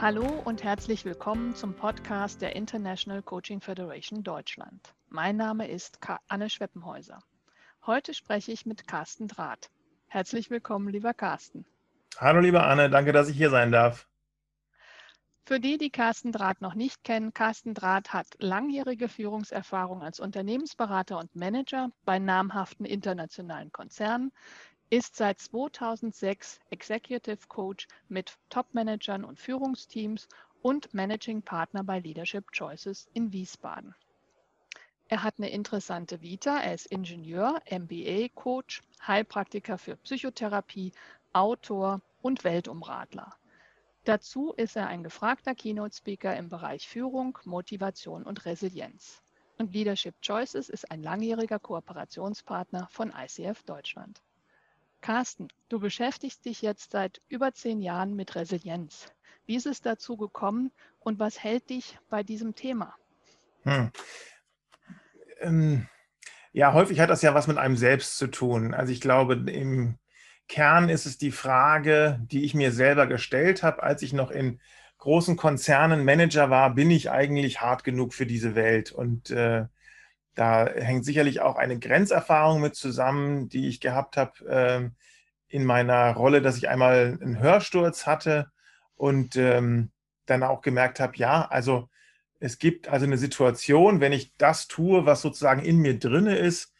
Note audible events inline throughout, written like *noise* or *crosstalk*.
Hallo und herzlich willkommen zum Podcast der International Coaching Federation Deutschland. Mein Name ist Anne Schweppenhäuser. Heute spreche ich mit Carsten Draht. Herzlich willkommen, lieber Carsten. Hallo, liebe Anne, danke, dass ich hier sein darf. Für die, die Carsten Draht noch nicht kennen, Carsten Draht hat langjährige Führungserfahrung als Unternehmensberater und Manager bei namhaften internationalen Konzernen, ist seit 2006 Executive Coach mit Top-Managern und Führungsteams und Managing Partner bei Leadership Choices in Wiesbaden. Er hat eine interessante Vita. Er ist Ingenieur, MBA-Coach, Heilpraktiker für Psychotherapie, Autor und Weltumradler. Dazu ist er ein gefragter Keynote-Speaker im Bereich Führung, Motivation und Resilienz. Und Leadership Choices ist ein langjähriger Kooperationspartner von ICF Deutschland. Carsten, du beschäftigst dich jetzt seit über zehn Jahren mit Resilienz. Wie ist es dazu gekommen und was hält dich bei diesem Thema? Hm. Ähm, ja, häufig hat das ja was mit einem selbst zu tun. Also ich glaube, im Kern ist es die Frage, die ich mir selber gestellt habe, als ich noch in großen Konzernen Manager war, bin ich eigentlich hart genug für diese Welt? Und äh, da hängt sicherlich auch eine Grenzerfahrung mit zusammen, die ich gehabt habe ähm, in meiner Rolle, dass ich einmal einen Hörsturz hatte und ähm, dann auch gemerkt habe, ja, also es gibt also eine Situation, wenn ich das tue, was sozusagen in mir drinne ist,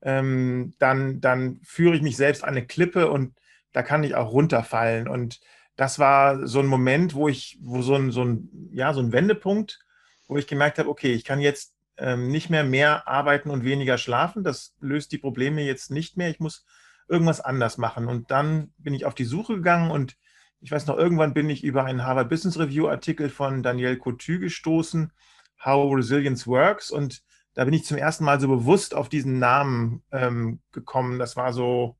ähm, dann, dann führe ich mich selbst an eine Klippe und da kann ich auch runterfallen. Und das war so ein Moment, wo ich, wo so ein, so ein, ja, so ein Wendepunkt, wo ich gemerkt habe, okay, ich kann jetzt ähm, nicht mehr mehr arbeiten und weniger schlafen. Das löst die Probleme jetzt nicht mehr. Ich muss irgendwas anders machen. Und dann bin ich auf die Suche gegangen und ich weiß noch, irgendwann bin ich über einen Harvard Business Review Artikel von Daniel Coutu gestoßen, How Resilience Works. Und da bin ich zum ersten Mal so bewusst auf diesen Namen ähm, gekommen. Das war so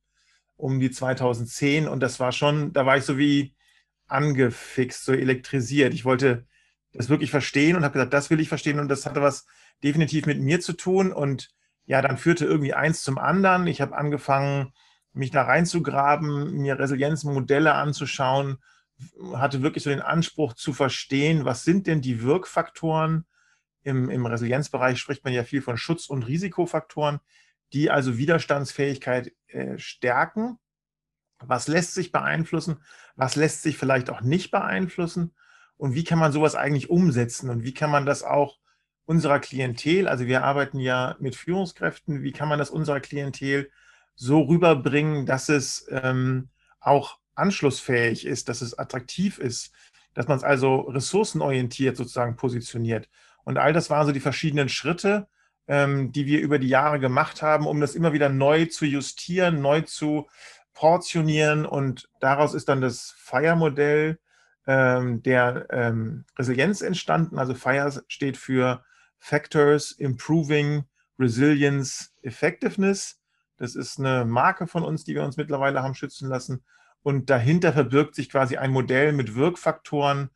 um die 2010 und das war schon, da war ich so wie angefixt, so elektrisiert. Ich wollte das wirklich verstehen und habe gesagt, das will ich verstehen und das hatte was definitiv mit mir zu tun. Und ja, dann führte irgendwie eins zum anderen. Ich habe angefangen, mich da reinzugraben, mir Resilienzmodelle anzuschauen, hatte wirklich so den Anspruch zu verstehen, was sind denn die Wirkfaktoren. Im, im Resilienzbereich spricht man ja viel von Schutz- und Risikofaktoren, die also Widerstandsfähigkeit äh, stärken. Was lässt sich beeinflussen? Was lässt sich vielleicht auch nicht beeinflussen? Und wie kann man sowas eigentlich umsetzen? Und wie kann man das auch unserer Klientel, also wir arbeiten ja mit Führungskräften, wie kann man das unserer Klientel so rüberbringen, dass es ähm, auch anschlussfähig ist, dass es attraktiv ist, dass man es also ressourcenorientiert sozusagen positioniert. Und all das waren so die verschiedenen Schritte, ähm, die wir über die Jahre gemacht haben, um das immer wieder neu zu justieren, neu zu portionieren. Und daraus ist dann das FIRE-Modell ähm, der ähm, Resilienz entstanden. Also FIRE steht für Factors Improving Resilience Effectiveness. Das ist eine Marke von uns, die wir uns mittlerweile haben schützen lassen. Und dahinter verbirgt sich quasi ein Modell mit Wirkfaktoren.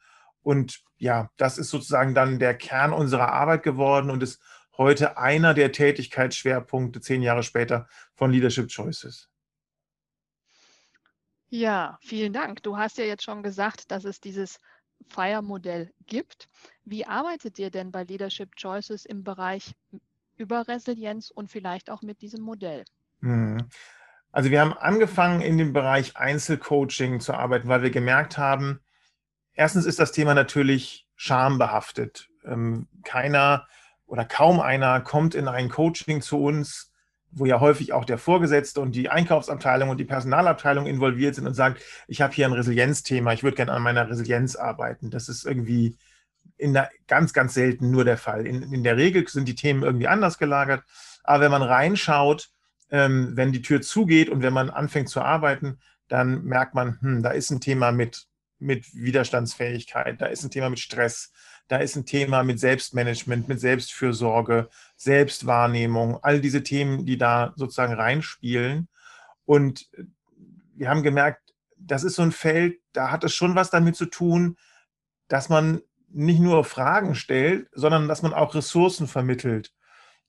Und ja, das ist sozusagen dann der Kern unserer Arbeit geworden und ist heute einer der Tätigkeitsschwerpunkte zehn Jahre später von Leadership Choices. Ja, vielen Dank. Du hast ja jetzt schon gesagt, dass es dieses FIRE-Modell gibt. Wie arbeitet ihr denn bei Leadership Choices im Bereich über Resilienz und vielleicht auch mit diesem Modell? Mhm. Also wir haben angefangen in dem Bereich Einzelcoaching zu arbeiten, weil wir gemerkt haben, erstens ist das Thema natürlich schambehaftet. Ähm, keiner oder kaum einer kommt in ein Coaching zu uns, wo ja häufig auch der Vorgesetzte und die Einkaufsabteilung und die Personalabteilung involviert sind und sagt, ich habe hier ein Resilienzthema, ich würde gerne an meiner Resilienz arbeiten. Das ist irgendwie in der, ganz, ganz selten nur der Fall. In, in der Regel sind die Themen irgendwie anders gelagert. Aber wenn man reinschaut, ähm, wenn die Tür zugeht und wenn man anfängt zu arbeiten, dann merkt man, hm, da ist ein Thema mit, mit Widerstandsfähigkeit, da ist ein Thema mit Stress, da ist ein Thema mit Selbstmanagement, mit Selbstfürsorge, Selbstwahrnehmung, all diese Themen, die da sozusagen reinspielen. Und wir haben gemerkt, das ist so ein Feld, da hat es schon was damit zu tun, dass man nicht nur Fragen stellt, sondern dass man auch Ressourcen vermittelt.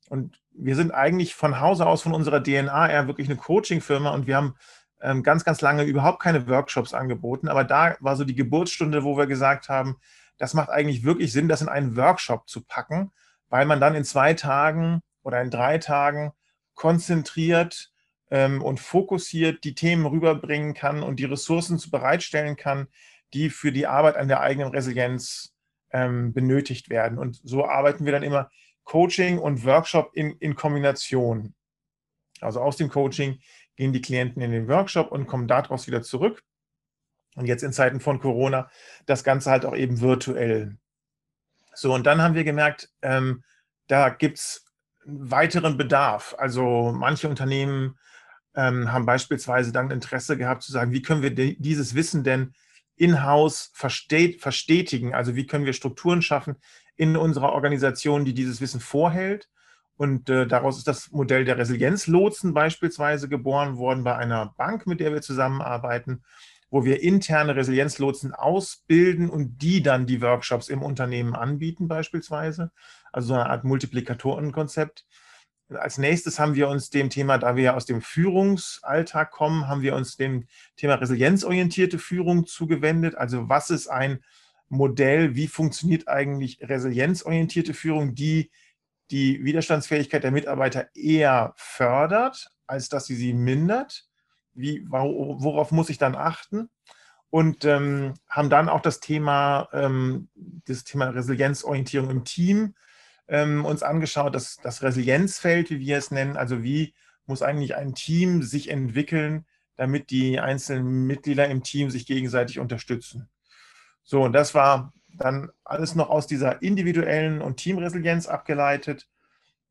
Und wir sind eigentlich von Hause aus, von unserer DNA eher wirklich eine Coaching-Firma und wir haben ähm, ganz, ganz lange überhaupt keine Workshops angeboten. Aber da war so die Geburtsstunde, wo wir gesagt haben, das macht eigentlich wirklich Sinn, das in einen Workshop zu packen, weil man dann in zwei Tagen oder in drei Tagen konzentriert ähm, und fokussiert die Themen rüberbringen kann und die Ressourcen bereitstellen kann, die für die Arbeit an der eigenen Resilienz ähm, benötigt werden. Und so arbeiten wir dann immer Coaching und Workshop in, in Kombination. Also aus dem Coaching gehen die Klienten in den Workshop und kommen daraus wieder zurück. Und jetzt in Zeiten von Corona das Ganze halt auch eben virtuell. So, und dann haben wir gemerkt, ähm, da gibt es weiteren Bedarf. Also manche Unternehmen ähm, haben beispielsweise dann Interesse gehabt zu sagen, wie können wir dieses Wissen denn in-house verstetigen? Also wie können wir Strukturen schaffen in unserer Organisation, die dieses Wissen vorhält und äh, daraus ist das Modell der Resilienzlotsen beispielsweise geboren worden bei einer Bank, mit der wir zusammenarbeiten, wo wir interne Resilienzlotsen ausbilden und die dann die Workshops im Unternehmen anbieten beispielsweise. Also so eine Art Multiplikatorenkonzept. Als nächstes haben wir uns dem Thema, da wir ja aus dem Führungsalltag kommen, haben wir uns dem Thema resilienzorientierte Führung zugewendet. Also was ist ein Modell, wie funktioniert eigentlich resilienzorientierte Führung, die die Widerstandsfähigkeit der Mitarbeiter eher fördert, als dass sie sie mindert. Wie, worauf muss ich dann achten? Und ähm, haben dann auch das Thema, ähm, das Thema Resilienzorientierung im Team ähm, uns angeschaut, das, das Resilienzfeld, wie wir es nennen. Also wie muss eigentlich ein Team sich entwickeln, damit die einzelnen Mitglieder im Team sich gegenseitig unterstützen. So, und das war dann alles noch aus dieser individuellen und Teamresilienz abgeleitet.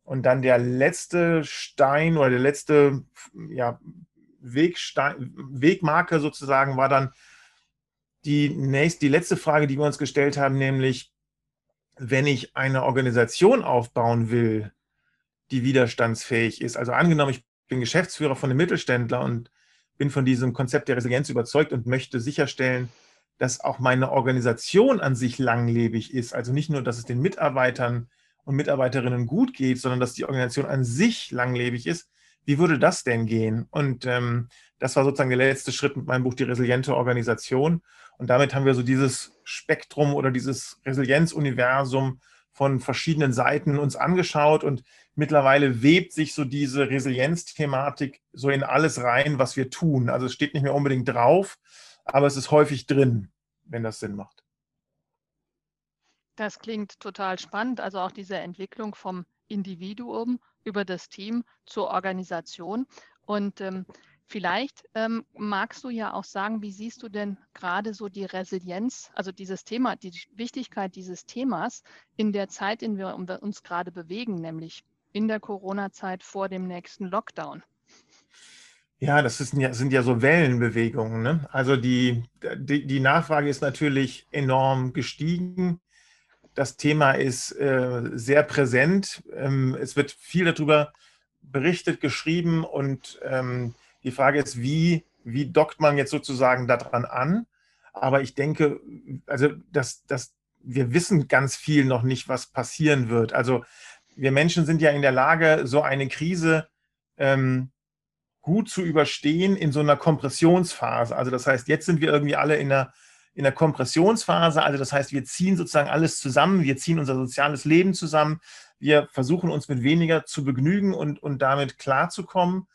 Und dann der letzte Stein oder der letzte ja, Wegstein, Wegmarke sozusagen war dann die, nächste, die letzte Frage, die wir uns gestellt haben, nämlich, wenn ich eine Organisation aufbauen will, die widerstandsfähig ist, also angenommen, ich bin Geschäftsführer von einem Mittelständler und bin von diesem Konzept der Resilienz überzeugt und möchte sicherstellen, dass auch meine Organisation an sich langlebig ist. Also nicht nur, dass es den Mitarbeitern und Mitarbeiterinnen gut geht, sondern dass die Organisation an sich langlebig ist. Wie würde das denn gehen? Und ähm, das war sozusagen der letzte Schritt mit meinem Buch Die resiliente Organisation. Und damit haben wir so dieses Spektrum oder dieses Resilienzuniversum von verschiedenen Seiten uns angeschaut und mittlerweile webt sich so diese Resilienzthematik so in alles rein, was wir tun. Also es steht nicht mehr unbedingt drauf, aber es ist häufig drin, wenn das Sinn macht. Das klingt total spannend. Also auch diese Entwicklung vom Individuum über das Team zur Organisation. Und ähm, vielleicht ähm, magst du ja auch sagen, wie siehst du denn gerade so die Resilienz, also dieses Thema, die Wichtigkeit dieses Themas in der Zeit, in der wir uns gerade bewegen, nämlich in der Corona-Zeit vor dem nächsten Lockdown? Ja, das ist, sind ja so Wellenbewegungen. Ne? Also die, die, die, Nachfrage ist natürlich enorm gestiegen. Das Thema ist äh, sehr präsent. Ähm, es wird viel darüber berichtet, geschrieben und ähm, die Frage ist, wie, wie dockt man jetzt sozusagen daran an? Aber ich denke, also dass, dass wir wissen ganz viel noch nicht, was passieren wird. Also wir Menschen sind ja in der Lage, so eine Krise ähm, gut zu überstehen in so einer Kompressionsphase. Also das heißt, jetzt sind wir irgendwie alle in der, in der Kompressionsphase. Also das heißt, wir ziehen sozusagen alles zusammen, wir ziehen unser soziales Leben zusammen, wir versuchen uns mit weniger zu begnügen und, und damit klarzukommen.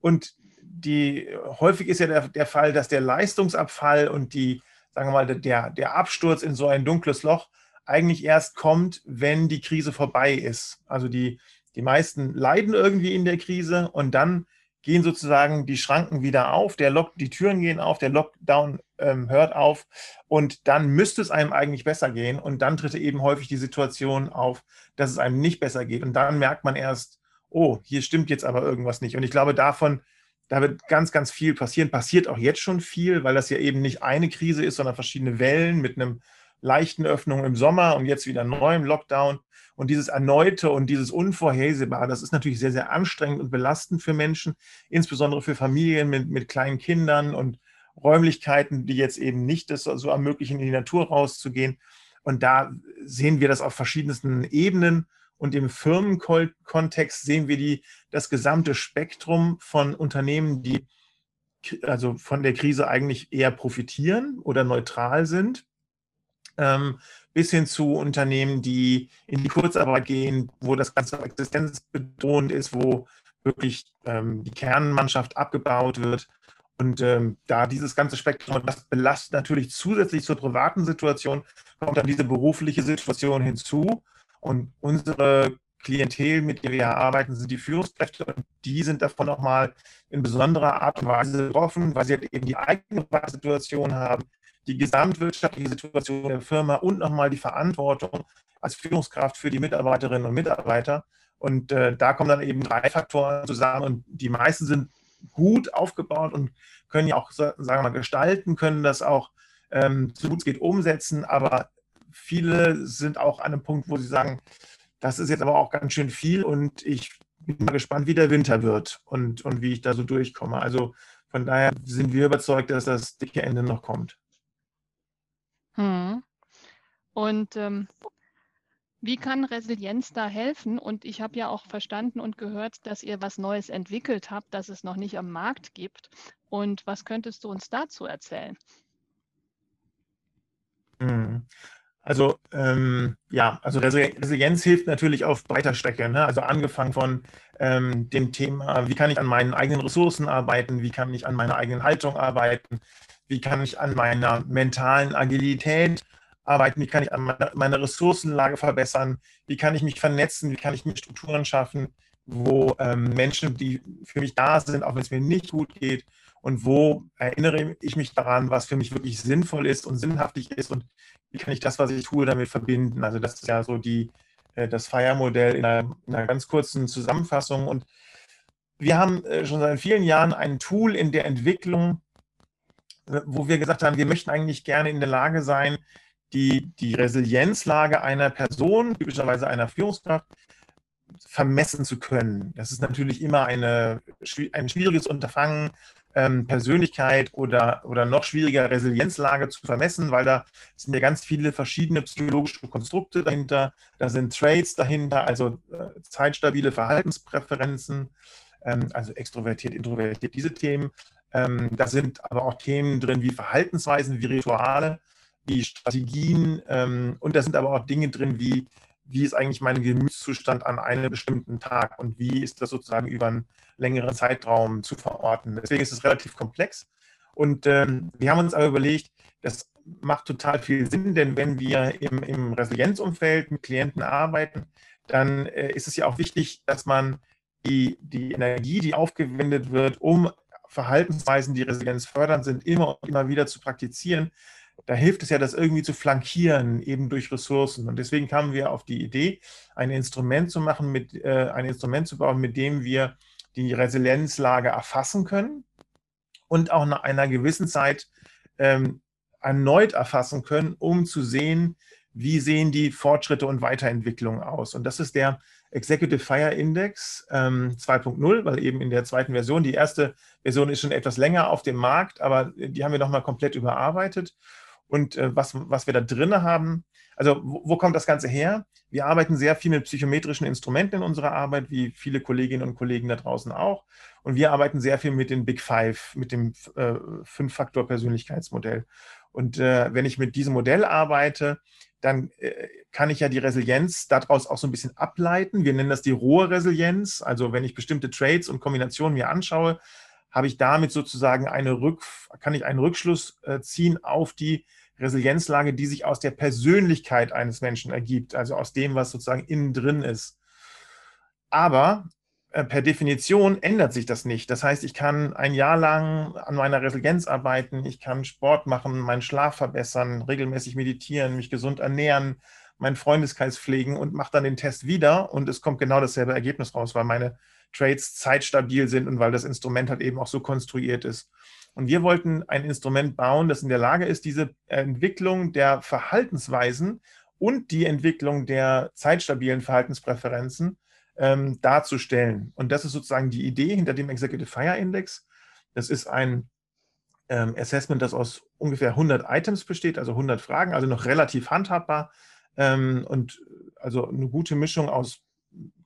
Und die, häufig ist ja der, der Fall, dass der Leistungsabfall und die, sagen wir mal, der, der Absturz in so ein dunkles Loch eigentlich erst kommt, wenn die Krise vorbei ist. Also die, die meisten leiden irgendwie in der Krise und dann gehen sozusagen die Schranken wieder auf, der Lock, die Türen gehen auf, der Lockdown ähm, hört auf und dann müsste es einem eigentlich besser gehen und dann tritt eben häufig die Situation auf, dass es einem nicht besser geht und dann merkt man erst, oh, hier stimmt jetzt aber irgendwas nicht. Und ich glaube davon, da wird ganz, ganz viel passieren, passiert auch jetzt schon viel, weil das ja eben nicht eine Krise ist, sondern verschiedene Wellen mit einem leichten Öffnung im Sommer und jetzt wieder neuem Lockdown und dieses Erneute und dieses Unvorhersehbare, das ist natürlich sehr, sehr anstrengend und belastend für Menschen, insbesondere für Familien mit, mit kleinen Kindern und Räumlichkeiten, die jetzt eben nicht das so ermöglichen, in die Natur rauszugehen. Und da sehen wir das auf verschiedensten Ebenen. Und im Firmenkontext sehen wir die, das gesamte Spektrum von Unternehmen, die also von der Krise eigentlich eher profitieren oder neutral sind, ähm, bis hin zu Unternehmen, die in die Kurzarbeit gehen, wo das Ganze existenzbedrohend ist, wo wirklich ähm, die Kernmannschaft abgebaut wird. Und ähm, da dieses ganze Spektrum, das belastet natürlich zusätzlich zur privaten Situation, kommt dann diese berufliche Situation hinzu. Und unsere Klientel, mit der wir arbeiten, sind die Führungskräfte und die sind davon nochmal in besonderer Art und Weise betroffen, weil sie halt eben die eigene Situation haben, die gesamtwirtschaftliche Situation der Firma und nochmal die Verantwortung als Führungskraft für die Mitarbeiterinnen und Mitarbeiter. Und äh, da kommen dann eben drei Faktoren zusammen und die meisten sind gut aufgebaut und können ja auch, sagen wir mal, gestalten, können das auch ähm, so gut es geht umsetzen, aber viele sind auch an einem Punkt, wo sie sagen, das ist jetzt aber auch ganz schön viel und ich bin mal gespannt, wie der Winter wird und, und wie ich da so durchkomme. Also von daher sind wir überzeugt, dass das dicke Ende noch kommt. Hm. Und ähm, wie kann Resilienz da helfen? Und ich habe ja auch verstanden und gehört, dass ihr was Neues entwickelt habt, das es noch nicht am Markt gibt. Und was könntest du uns dazu erzählen? Hm. Also ähm, ja, also Resilienz hilft natürlich auf breiter Strecke. Ne? Also angefangen von ähm, dem Thema, wie kann ich an meinen eigenen Ressourcen arbeiten, wie kann ich an meiner eigenen Haltung arbeiten, wie kann ich an meiner mentalen Agilität arbeiten, wie kann ich an meiner, meiner Ressourcenlage verbessern, wie kann ich mich vernetzen, wie kann ich mir Strukturen schaffen, wo ähm, Menschen, die für mich da sind, auch wenn es mir nicht gut geht, und wo erinnere ich mich daran, was für mich wirklich sinnvoll ist und sinnhaftig ist? Und wie kann ich das, was ich tue, damit verbinden. Also das ist ja so die, äh, das Feiermodell in einer, in einer ganz kurzen Zusammenfassung. Und wir haben äh, schon seit vielen Jahren ein Tool in der Entwicklung, wo wir gesagt haben, wir möchten eigentlich gerne in der Lage sein, die, die Resilienzlage einer Person, typischerweise einer Führungskraft, vermessen zu können. Das ist natürlich immer eine, ein schwieriges Unterfangen, ähm, Persönlichkeit oder, oder noch schwieriger Resilienzlage zu vermessen, weil da sind ja ganz viele verschiedene psychologische Konstrukte dahinter, da sind Traits dahinter, also äh, zeitstabile Verhaltenspräferenzen, ähm, also extrovertiert, introvertiert, diese Themen. Ähm, da sind aber auch Themen drin wie Verhaltensweisen, wie Rituale, wie Strategien ähm, und da sind aber auch Dinge drin wie wie ist eigentlich mein Gemütszustand an einem bestimmten Tag und wie ist das sozusagen über einen längeren Zeitraum zu verorten. Deswegen ist es relativ komplex. Und ähm, wir haben uns aber überlegt, das macht total viel Sinn, denn wenn wir im, im Resilienzumfeld mit Klienten arbeiten, dann äh, ist es ja auch wichtig, dass man die, die Energie, die aufgewendet wird, um Verhaltensweisen, die Resilienz fördern, sind, immer und immer wieder zu praktizieren, da hilft es ja, das irgendwie zu flankieren, eben durch Ressourcen. Und deswegen kamen wir auf die Idee, ein Instrument zu machen, mit, äh, ein Instrument zu bauen, mit dem wir die Resilienzlage erfassen können und auch nach einer gewissen Zeit ähm, erneut erfassen können, um zu sehen, wie sehen die Fortschritte und Weiterentwicklungen aus. Und das ist der Executive Fire Index ähm, 2.0, weil eben in der zweiten Version, die erste Version ist schon etwas länger auf dem Markt, aber die haben wir nochmal komplett überarbeitet und äh, was, was wir da drin haben. Also wo, wo, kommt das Ganze her? Wir arbeiten sehr viel mit psychometrischen Instrumenten in unserer Arbeit, wie viele Kolleginnen und Kollegen da draußen auch. Und wir arbeiten sehr viel mit den Big Five, mit dem äh, Fünf-Faktor-Persönlichkeitsmodell. Und äh, wenn ich mit diesem Modell arbeite, dann äh, kann ich ja die Resilienz daraus auch so ein bisschen ableiten. Wir nennen das die rohe Resilienz. Also wenn ich bestimmte Trades und Kombinationen mir anschaue, habe ich damit sozusagen eine Rück, kann ich einen Rückschluss äh, ziehen auf die Resilienzlage, die sich aus der Persönlichkeit eines Menschen ergibt, also aus dem, was sozusagen innen drin ist. Aber per Definition ändert sich das nicht. Das heißt, ich kann ein Jahr lang an meiner Resilienz arbeiten, ich kann Sport machen, meinen Schlaf verbessern, regelmäßig meditieren, mich gesund ernähren, meinen Freundeskreis pflegen und mache dann den Test wieder und es kommt genau dasselbe Ergebnis raus, weil meine Trades zeitstabil sind und weil das Instrument halt eben auch so konstruiert ist. Und wir wollten ein Instrument bauen, das in der Lage ist, diese Entwicklung der Verhaltensweisen und die Entwicklung der zeitstabilen Verhaltenspräferenzen ähm, darzustellen. Und das ist sozusagen die Idee hinter dem Executive Fire Index. Das ist ein ähm, Assessment, das aus ungefähr 100 Items besteht, also 100 Fragen, also noch relativ handhabbar ähm, und also eine gute Mischung aus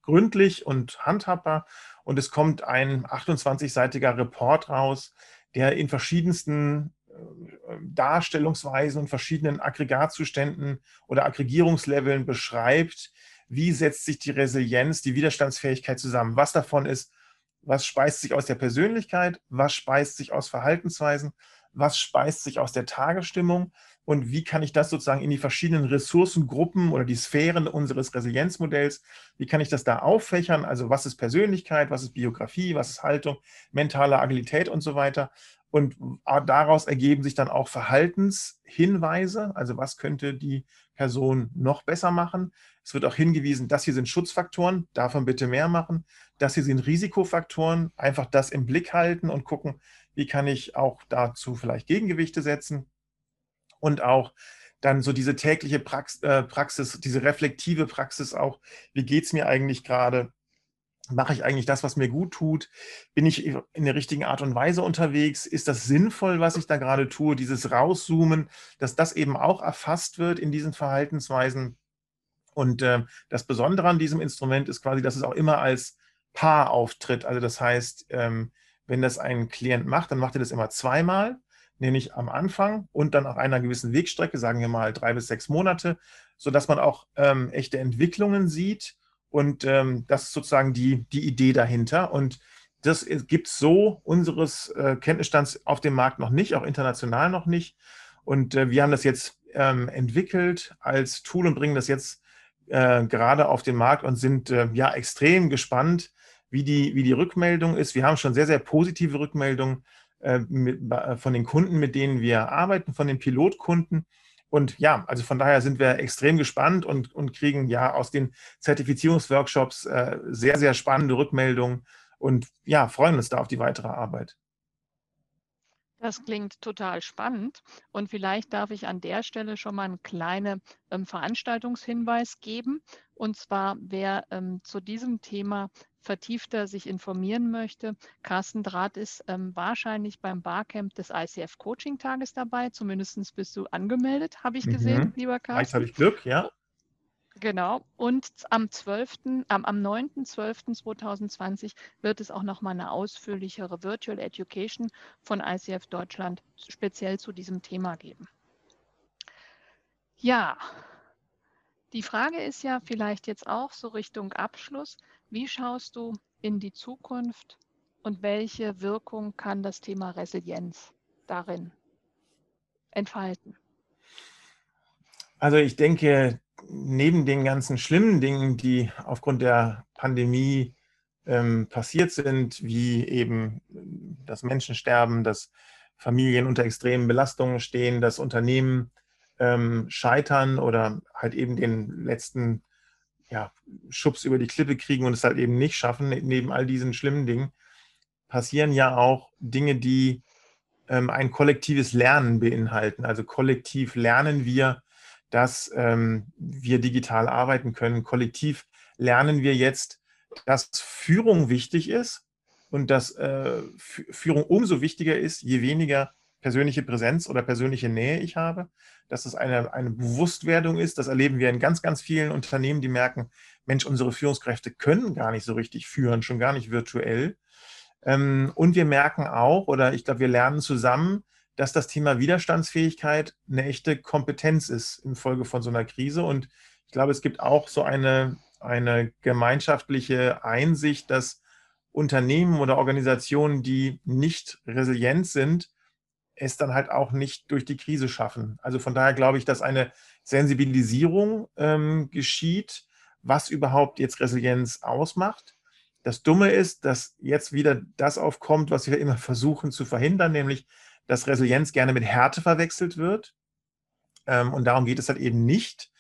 gründlich und handhabbar. Und es kommt ein 28-seitiger Report raus, der in verschiedensten äh, Darstellungsweisen und verschiedenen Aggregatzuständen oder Aggregierungsleveln beschreibt, wie setzt sich die Resilienz, die Widerstandsfähigkeit zusammen. Was davon ist, was speist sich aus der Persönlichkeit, was speist sich aus Verhaltensweisen, was speist sich aus der Tagesstimmung und wie kann ich das sozusagen in die verschiedenen Ressourcengruppen oder die Sphären unseres Resilienzmodells, wie kann ich das da auffächern? Also was ist Persönlichkeit, was ist Biografie, was ist Haltung, mentale Agilität und so weiter. Und daraus ergeben sich dann auch Verhaltenshinweise, also was könnte die Person noch besser machen. Es wird auch hingewiesen, das hier sind Schutzfaktoren, davon bitte mehr machen. Das hier sind Risikofaktoren, einfach das im Blick halten und gucken, wie kann ich auch dazu vielleicht Gegengewichte setzen. Und auch dann so diese tägliche äh, Praxis, diese reflektive Praxis auch, wie geht es mir eigentlich gerade? Mache ich eigentlich das, was mir gut tut? Bin ich in der richtigen Art und Weise unterwegs? Ist das sinnvoll, was ich da gerade tue? Dieses Rauszoomen, dass das eben auch erfasst wird in diesen Verhaltensweisen. Und äh, das Besondere an diesem Instrument ist quasi, dass es auch immer als Paar auftritt. Also das heißt, ähm, wenn das ein Klient macht, dann macht er das immer zweimal, nämlich am Anfang und dann auf einer gewissen Wegstrecke, sagen wir mal drei bis sechs Monate, sodass man auch ähm, echte Entwicklungen sieht und ähm, das ist sozusagen die, die Idee dahinter. Und das gibt es so unseres äh, Kenntnisstands auf dem Markt noch nicht, auch international noch nicht. Und äh, wir haben das jetzt ähm, entwickelt als Tool und bringen das jetzt äh, gerade auf den Markt und sind äh, ja extrem gespannt, wie die, wie die Rückmeldung ist. Wir haben schon sehr, sehr positive Rückmeldungen mit, von den Kunden, mit denen wir arbeiten, von den Pilotkunden. Und ja, also von daher sind wir extrem gespannt und, und kriegen ja aus den Zertifizierungsworkshops äh, sehr, sehr spannende Rückmeldungen und ja, freuen uns da auf die weitere Arbeit. Das klingt total spannend. Und vielleicht darf ich an der Stelle schon mal einen kleinen ähm, Veranstaltungshinweis geben. Und zwar, wer ähm, zu diesem Thema vertiefter sich informieren möchte, Carsten Draht ist ähm, wahrscheinlich beim Barcamp des ICF Coaching Tages dabei. Zumindest bist du angemeldet, habe ich mhm. gesehen, lieber Carsten. Vielleicht habe ich Glück, ja. Genau. Und am 12., am, am 9.12.2020 wird es auch nochmal eine ausführlichere Virtual Education von ICF Deutschland speziell zu diesem Thema geben. Ja, die Frage ist ja vielleicht jetzt auch so Richtung Abschluss. Wie schaust du in die Zukunft und welche Wirkung kann das Thema Resilienz darin entfalten? Also ich denke, neben den ganzen schlimmen Dingen, die aufgrund der Pandemie ähm, passiert sind, wie eben das Menschensterben, dass Familien unter extremen Belastungen stehen, dass Unternehmen ähm, scheitern oder halt eben den letzten ja, Schubs über die Klippe kriegen und es halt eben nicht schaffen, neben all diesen schlimmen Dingen, passieren ja auch Dinge, die ähm, ein kollektives Lernen beinhalten. Also kollektiv lernen wir, dass ähm, wir digital arbeiten können. Kollektiv lernen wir jetzt, dass Führung wichtig ist und dass äh, Führung umso wichtiger ist, je weniger persönliche Präsenz oder persönliche Nähe ich habe, dass es eine, eine Bewusstwerdung ist. Das erleben wir in ganz, ganz vielen Unternehmen, die merken, Mensch, unsere Führungskräfte können gar nicht so richtig führen, schon gar nicht virtuell. Ähm, und wir merken auch, oder ich glaube, wir lernen zusammen, dass das Thema Widerstandsfähigkeit eine echte Kompetenz ist infolge von so einer Krise. Und ich glaube, es gibt auch so eine, eine gemeinschaftliche Einsicht, dass Unternehmen oder Organisationen, die nicht resilient sind, es dann halt auch nicht durch die Krise schaffen. Also von daher glaube ich, dass eine Sensibilisierung ähm, geschieht, was überhaupt jetzt Resilienz ausmacht. Das Dumme ist, dass jetzt wieder das aufkommt, was wir immer *laughs* versuchen zu verhindern, nämlich, dass Resilienz gerne mit Härte verwechselt wird. Ähm, und darum geht es halt eben nicht.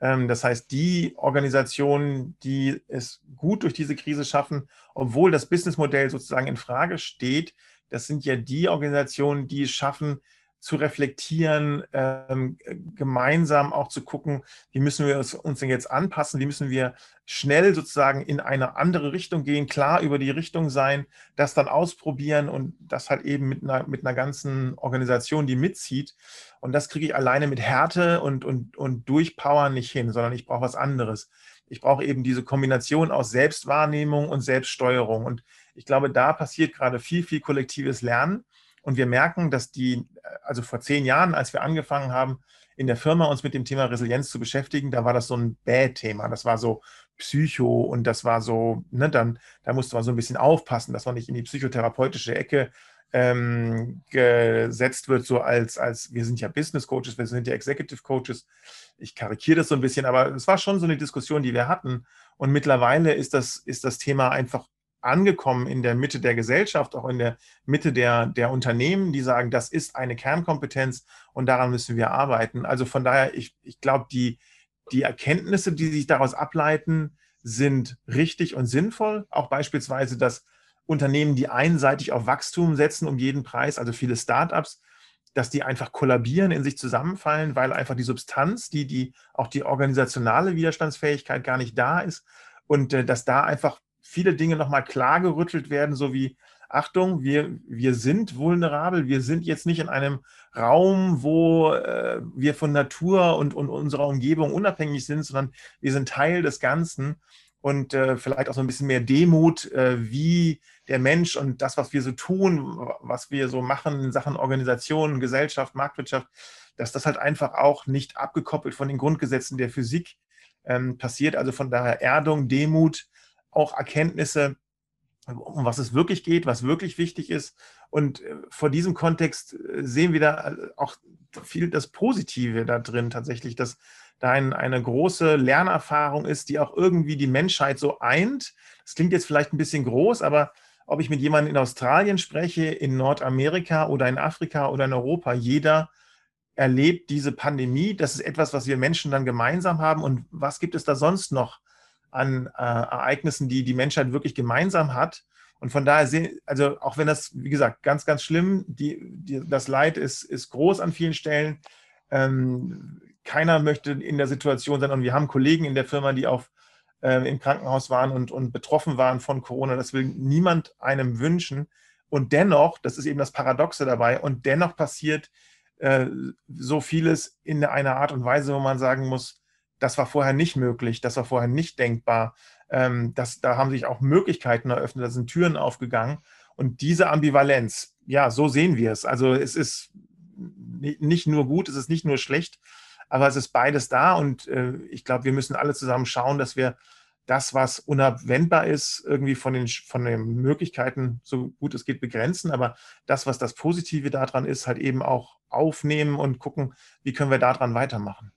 Ähm, das heißt, die Organisationen, die es gut durch diese Krise schaffen, obwohl das Businessmodell sozusagen in Frage steht, das sind ja die Organisationen, die es schaffen, zu reflektieren, ähm, gemeinsam auch zu gucken, wie müssen wir uns denn jetzt anpassen, wie müssen wir schnell sozusagen in eine andere Richtung gehen, klar über die Richtung sein, das dann ausprobieren und das halt eben mit einer, mit einer ganzen Organisation, die mitzieht. Und das kriege ich alleine mit Härte und, und, und Durchpower nicht hin, sondern ich brauche was anderes. Ich brauche eben diese Kombination aus Selbstwahrnehmung und Selbststeuerung. Und ich glaube, da passiert gerade viel, viel kollektives Lernen. Und wir merken, dass die, also vor zehn Jahren, als wir angefangen haben, in der Firma uns mit dem Thema Resilienz zu beschäftigen, da war das so ein Bad-Thema. Das war so Psycho und das war so, ne, dann, da musste man so ein bisschen aufpassen, dass man nicht in die psychotherapeutische Ecke ähm, gesetzt wird, so als, als wir sind ja Business Coaches, wir sind ja Executive Coaches. Ich karikiere das so ein bisschen, aber es war schon so eine Diskussion, die wir hatten. Und mittlerweile ist das, ist das Thema einfach angekommen in der Mitte der Gesellschaft, auch in der Mitte der, der Unternehmen, die sagen, das ist eine Kernkompetenz und daran müssen wir arbeiten. Also von daher, ich, ich glaube, die, die Erkenntnisse, die sich daraus ableiten, sind richtig und sinnvoll. Auch beispielsweise, dass Unternehmen, die einseitig auf Wachstum setzen um jeden Preis, also viele Startups, dass die einfach kollabieren, in sich zusammenfallen, weil einfach die Substanz, die, die auch die organisationale Widerstandsfähigkeit gar nicht da ist und äh, dass da einfach viele Dinge nochmal klargerüttelt werden, so wie, Achtung, wir, wir sind vulnerabel, wir sind jetzt nicht in einem Raum, wo äh, wir von Natur und, und unserer Umgebung unabhängig sind, sondern wir sind Teil des Ganzen und äh, vielleicht auch so ein bisschen mehr Demut, äh, wie der Mensch und das, was wir so tun, was wir so machen in Sachen Organisation, Gesellschaft, Marktwirtschaft, dass das halt einfach auch nicht abgekoppelt von den Grundgesetzen der Physik ähm, passiert. Also von daher Erdung, Demut, auch Erkenntnisse, um was es wirklich geht, was wirklich wichtig ist. Und äh, vor diesem Kontext äh, sehen wir da äh, auch viel das Positive da drin tatsächlich, dass da ein, eine große Lernerfahrung ist, die auch irgendwie die Menschheit so eint. Das klingt jetzt vielleicht ein bisschen groß, aber ob ich mit jemandem in Australien spreche, in Nordamerika oder in Afrika oder in Europa, jeder erlebt diese Pandemie. Das ist etwas, was wir Menschen dann gemeinsam haben. Und was gibt es da sonst noch an äh, Ereignissen, die die Menschheit wirklich gemeinsam hat? Und von daher, sehen, also auch wenn das, wie gesagt, ganz, ganz schlimm, die, die, das Leid ist, ist groß an vielen Stellen. Ähm, keiner möchte in der Situation sein. Und wir haben Kollegen in der Firma, die auf äh, im Krankenhaus waren und, und betroffen waren von Corona. Das will niemand einem wünschen. Und dennoch, das ist eben das Paradoxe dabei, und dennoch passiert äh, so vieles in einer Art und Weise, wo man sagen muss, das war vorher nicht möglich, das war vorher nicht denkbar. Ähm, das, da haben sich auch Möglichkeiten eröffnet, da sind Türen aufgegangen. Und diese Ambivalenz, ja, so sehen wir es. Also es ist nicht nur gut, es ist nicht nur schlecht, aber es ist beides da und äh, ich glaube, wir müssen alle zusammen schauen, dass wir das, was unabwendbar ist, irgendwie von den, von den Möglichkeiten so gut es geht begrenzen, aber das, was das Positive daran ist, halt eben auch aufnehmen und gucken, wie können wir daran weitermachen.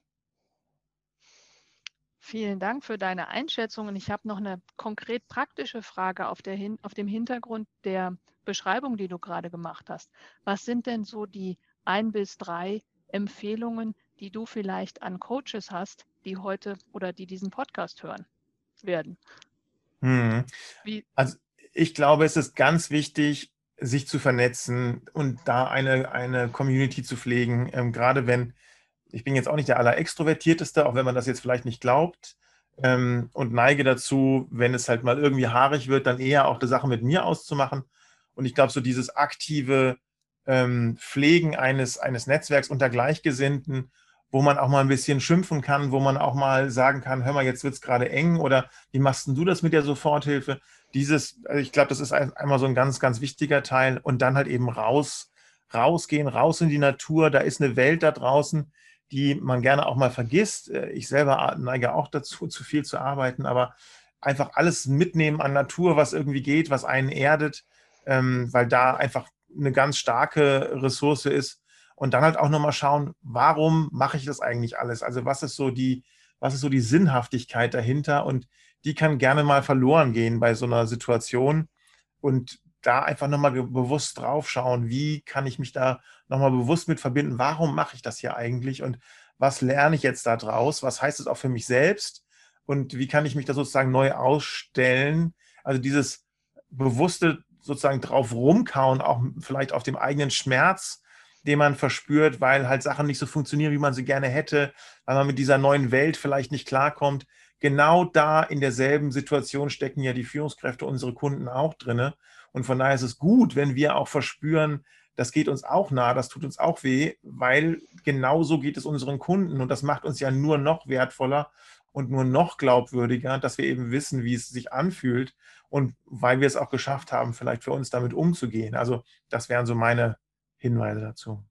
Vielen Dank für deine Einschätzung. Und ich habe noch eine konkret praktische Frage auf, der, auf dem Hintergrund der Beschreibung, die du gerade gemacht hast. Was sind denn so die ein bis drei Empfehlungen, die du vielleicht an Coaches hast, die heute oder die diesen Podcast hören werden? Hm. Also ich glaube, es ist ganz wichtig, sich zu vernetzen und da eine, eine Community zu pflegen. Ähm, gerade wenn, ich bin jetzt auch nicht der allerextrovertierteste, auch wenn man das jetzt vielleicht nicht glaubt, ähm, und neige dazu, wenn es halt mal irgendwie haarig wird, dann eher auch die Sache mit mir auszumachen. Und ich glaube, so dieses aktive ähm, Pflegen eines, eines Netzwerks unter Gleichgesinnten wo man auch mal ein bisschen schimpfen kann, wo man auch mal sagen kann, hör mal, jetzt wird es gerade eng oder wie machst du das mit der Soforthilfe? Dieses, also ich glaube, das ist einmal so ein ganz, ganz wichtiger Teil und dann halt eben raus, rausgehen, raus in die Natur. Da ist eine Welt da draußen, die man gerne auch mal vergisst. Äh, ich selber neige auch dazu, *laughs* zu viel zu arbeiten, aber einfach alles mitnehmen an Natur, was irgendwie geht, was einen erdet, ähm, weil da einfach eine ganz starke Ressource ist, und dann halt auch nochmal schauen, warum mache ich das eigentlich alles? Also was ist so die, was ist so die Sinnhaftigkeit dahinter? Und die kann gerne mal verloren gehen bei so einer Situation. Und da einfach nochmal bewusst drauf schauen, wie kann ich mich da nochmal bewusst mit verbinden? Warum mache ich das hier eigentlich? Und was lerne ich jetzt da draus? Was heißt es auch für mich selbst? Und wie kann ich mich da sozusagen neu ausstellen? Also dieses bewusste sozusagen drauf rumkauen, auch vielleicht auf dem eigenen Schmerz den man verspürt, weil halt Sachen nicht so funktionieren, wie man sie gerne hätte, weil man mit dieser neuen Welt vielleicht nicht klarkommt. Genau da in derselben Situation stecken ja die Führungskräfte, unsere Kunden auch drinne. Und von daher ist es gut, wenn wir auch verspüren, das geht uns auch nah, das tut uns auch weh, weil genau so geht es unseren Kunden. Und das macht uns ja nur noch wertvoller und nur noch glaubwürdiger, dass wir eben wissen, wie es sich anfühlt und weil wir es auch geschafft haben, vielleicht für uns damit umzugehen. Also das wären so meine Hinweise dazu.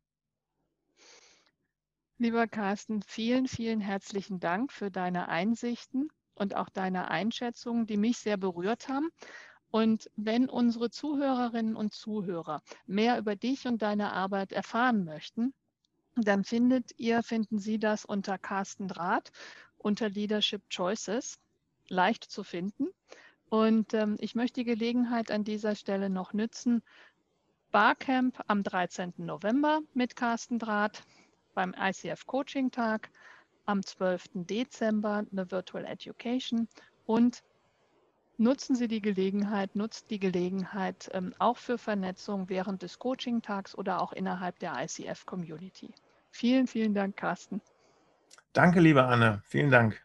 Lieber Carsten, vielen, vielen herzlichen Dank für deine Einsichten und auch deine Einschätzungen, die mich sehr berührt haben. Und wenn unsere Zuhörerinnen und Zuhörer mehr über dich und deine Arbeit erfahren möchten, dann findet ihr, finden Sie das unter Carsten Draht, unter Leadership Choices, leicht zu finden. Und ähm, ich möchte die Gelegenheit an dieser Stelle noch nützen. Barcamp am 13. November mit Carsten Draht beim ICF Coaching Tag, am 12. Dezember eine Virtual Education und nutzen Sie die Gelegenheit, nutzt die Gelegenheit ähm, auch für Vernetzung während des Coaching-Tags oder auch innerhalb der ICF-Community. Vielen, vielen Dank, Carsten. Danke, liebe Anne. Vielen Dank.